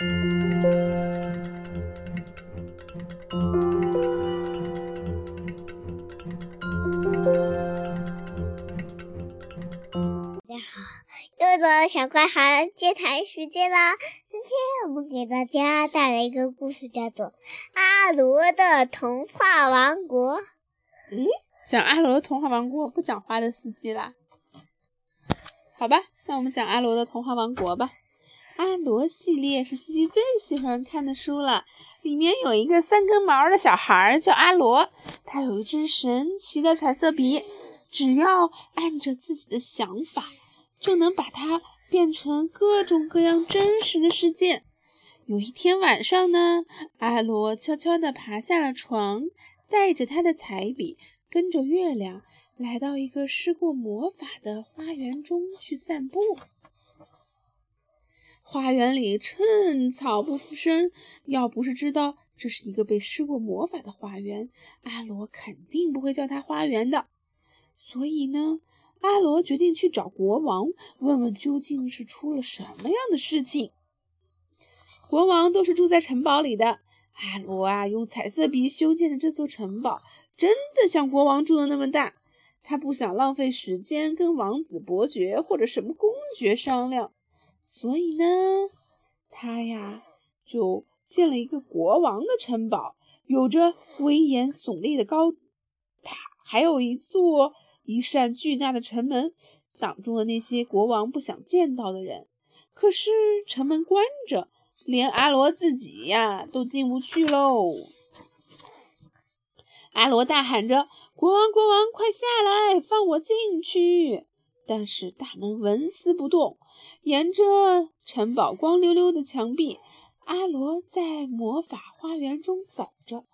大家好，又到了小怪孩接谈时间啦！今天我们给大家带来一个故事，叫做《阿罗的童话王国》。嗯，讲阿罗的童话王国，不讲花的四季啦。好吧，那我们讲阿罗的童话王国吧。阿罗系列是西西最喜欢看的书了，里面有一个三根毛的小孩叫阿罗，他有一支神奇的彩色笔，只要按着自己的想法，就能把它变成各种各样真实的世界。有一天晚上呢，阿罗悄悄地爬下了床，带着他的彩笔，跟着月亮来到一个施过魔法的花园中去散步。花园里寸草不生，要不是知道这是一个被施过魔法的花园，阿罗肯定不会叫它花园的。所以呢，阿罗决定去找国王，问问究竟是出了什么样的事情。国王都是住在城堡里的，阿罗啊，用彩色笔修建的这座城堡，真的像国王住的那么大。他不想浪费时间跟王子、伯爵或者什么公爵商量。所以呢，他呀就建了一个国王的城堡，有着威严耸立的高塔，还有一座一扇巨大的城门，挡住了那些国王不想见到的人。可是城门关着，连阿罗自己呀都进不去喽。阿罗大喊着：“国王，国王，快下来，放我进去！”但是大门纹丝不动。沿着城堡光溜溜的墙壁，阿罗在魔法花园中走着，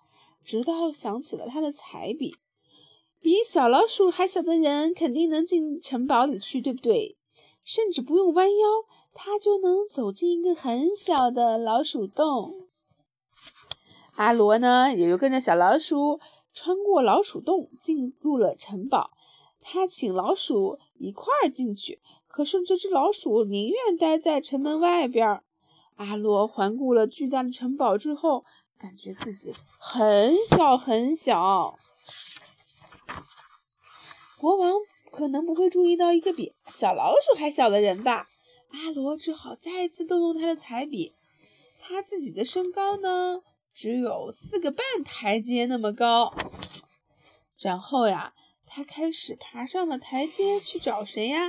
直到想起了他的彩笔。比小老鼠还小的人肯定能进城堡里去，对不对？甚至不用弯腰，他就能走进一个很小的老鼠洞。阿罗呢，也就跟着小老鼠穿过老鼠洞，进入了城堡。他请老鼠一块儿进去。可是这只老鼠宁愿待在城门外边。阿罗环顾了巨大的城堡之后，感觉自己很小很小。国王可能不会注意到一个比小老鼠还小的人吧？阿罗只好再次动用他的彩笔。他自己的身高呢，只有四个半台阶那么高。然后呀，他开始爬上了台阶，去找谁呀？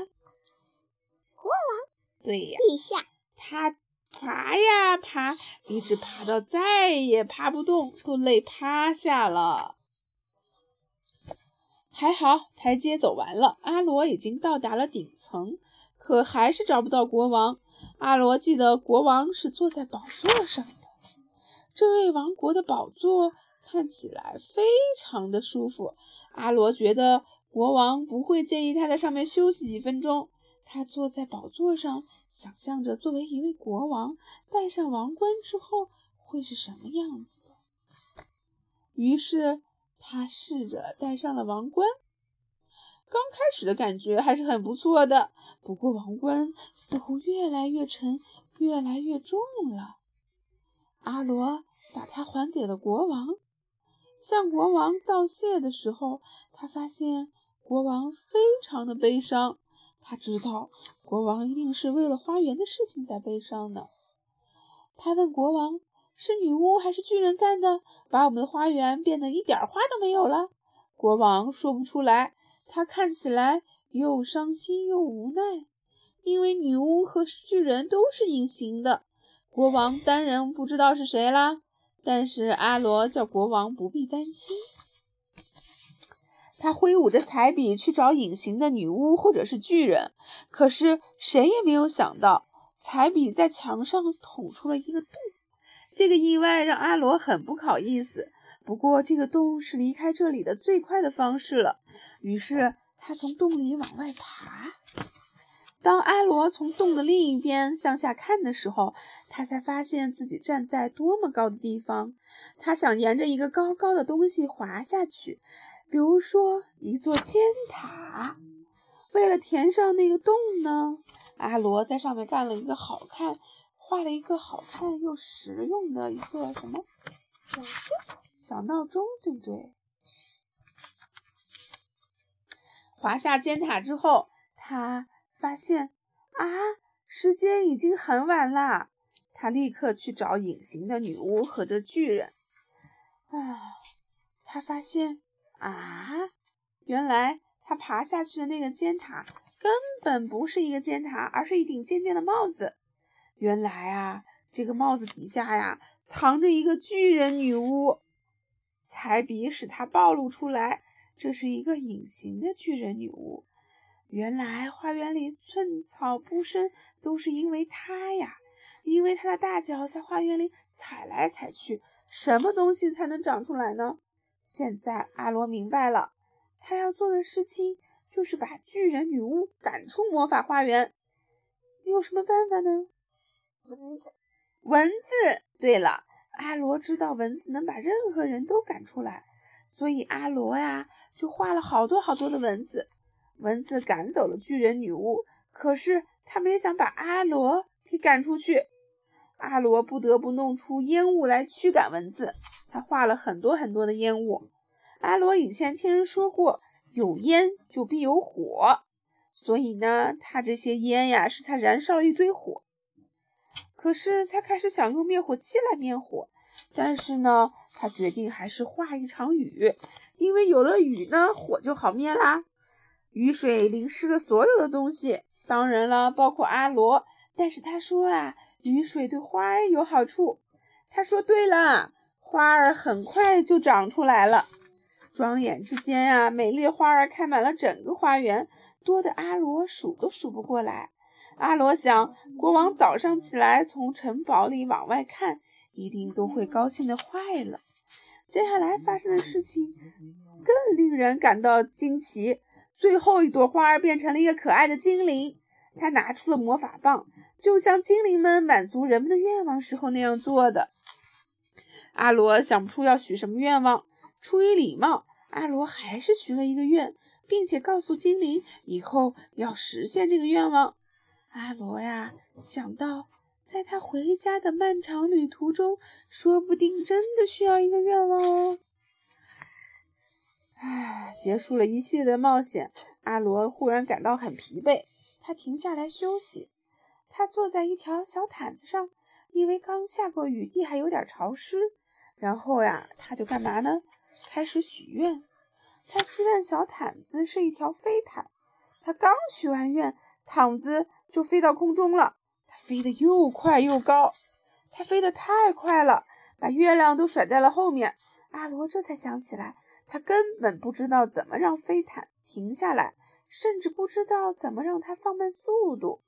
国王，对呀，陛下，他爬呀爬，一直爬到再也爬不动，都累趴下了。还好台阶走完了，阿罗已经到达了顶层，可还是找不到国王。阿罗记得国王是坐在宝座上的，这位王国的宝座看起来非常的舒服。阿罗觉得国王不会介意他在上面休息几分钟。他坐在宝座上，想象着作为一位国王，戴上王冠之后会是什么样子的。于是他试着戴上了王冠，刚开始的感觉还是很不错的。不过王冠似乎越来越沉，越来越重了。阿罗把它还给了国王，向国王道谢的时候，他发现国王非常的悲伤。他知道国王一定是为了花园的事情在悲伤呢。他问国王：“是女巫还是巨人干的，把我们的花园变得一点花都没有了？”国王说不出来，他看起来又伤心又无奈，因为女巫和巨人都是隐形的，国王当然不知道是谁啦。但是阿罗叫国王不必担心。他挥舞着彩笔去找隐形的女巫或者是巨人，可是谁也没有想到，彩笔在墙上捅出了一个洞。这个意外让阿罗很不好意思。不过这个洞是离开这里的最快的方式了。于是他从洞里往外爬。当阿罗从洞的另一边向下看的时候，他才发现自己站在多么高的地方。他想沿着一个高高的东西滑下去。比如说一座尖塔，为了填上那个洞呢，阿罗在上面干了一个好看、画了一个好看又实用的一个什么小小闹钟，对不对？滑下尖塔之后，他发现啊，时间已经很晚了。他立刻去找隐形的女巫和的巨人。啊，他发现啊，原来他爬下去的那个尖塔根本不是一个尖塔，而是一顶尖尖的帽子。原来啊，这个帽子底下呀，藏着一个巨人女巫。彩笔使它暴露出来。这是一个隐形的巨人女巫。原来花园里寸草不生，都是因为它呀！因为它的大脚在花园里踩来踩去，什么东西才能长出来呢？现在阿罗明白了，他要做的事情就是把巨人女巫赶出魔法花园。有什么办法呢？蚊子，蚊子。对了，阿罗知道蚊子能把任何人都赶出来。所以阿罗呀，就画了好多好多的蚊子，蚊子赶走了巨人女巫。可是他没想把阿罗给赶出去，阿罗不得不弄出烟雾来驱赶蚊子。他画了很多很多的烟雾。阿罗以前听人说过，有烟就必有火，所以呢，他这些烟呀，是他燃烧了一堆火。可是他开始想用灭火器来灭火。但是呢，他决定还是化一场雨，因为有了雨呢，火就好灭啦。雨水淋湿了所有的东西，当然了，包括阿罗。但是他说啊，雨水对花儿有好处。他说对了，花儿很快就长出来了。转眼之间啊，美丽花儿开满了整个花园，多的阿罗数都数不过来。阿罗想，国王早上起来从城堡里往外看。一定都会高兴的坏了。接下来发生的事情更令人感到惊奇。最后一朵花儿变成了一个可爱的精灵，他拿出了魔法棒，就像精灵们满足人们的愿望时候那样做的。阿罗想不出要许什么愿望，出于礼貌，阿罗还是许了一个愿，并且告诉精灵以后要实现这个愿望。阿罗呀，想到。在他回家的漫长旅途中，说不定真的需要一个愿望哦。唉，结束了一系列的冒险，阿罗忽然感到很疲惫，他停下来休息。他坐在一条小毯子上，因为刚下过雨，地还有点潮湿。然后呀，他就干嘛呢？开始许愿。他希望小毯子是一条飞毯。他刚许完愿，毯子就飞到空中了。它飞得又快又高，它飞得太快了，把月亮都甩在了后面。阿罗这才想起来，他根本不知道怎么让飞毯停下来，甚至不知道怎么让它放慢速度。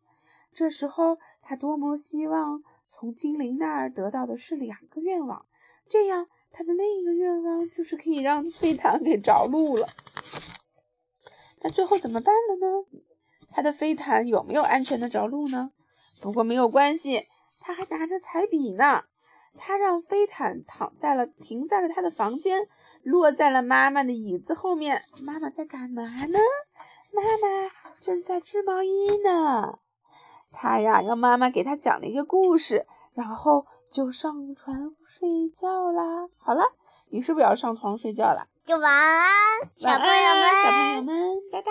这时候，他多么希望从精灵那儿得到的是两个愿望，这样他的另一个愿望就是可以让飞毯给着陆了。那最后怎么办了呢？他的飞毯有没有安全的着陆呢？不过没有关系，他还拿着彩笔呢。他让飞毯躺在了，停在了他的房间，落在了妈妈的椅子后面。妈妈在干嘛呢？妈妈正在织毛衣呢。他呀，让妈妈给他讲了一个故事，然后就上床睡觉啦。好了，你是不是要上床睡觉了？就晚安，小朋友们，小朋友们，拜拜。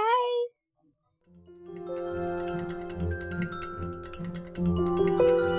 Thank you.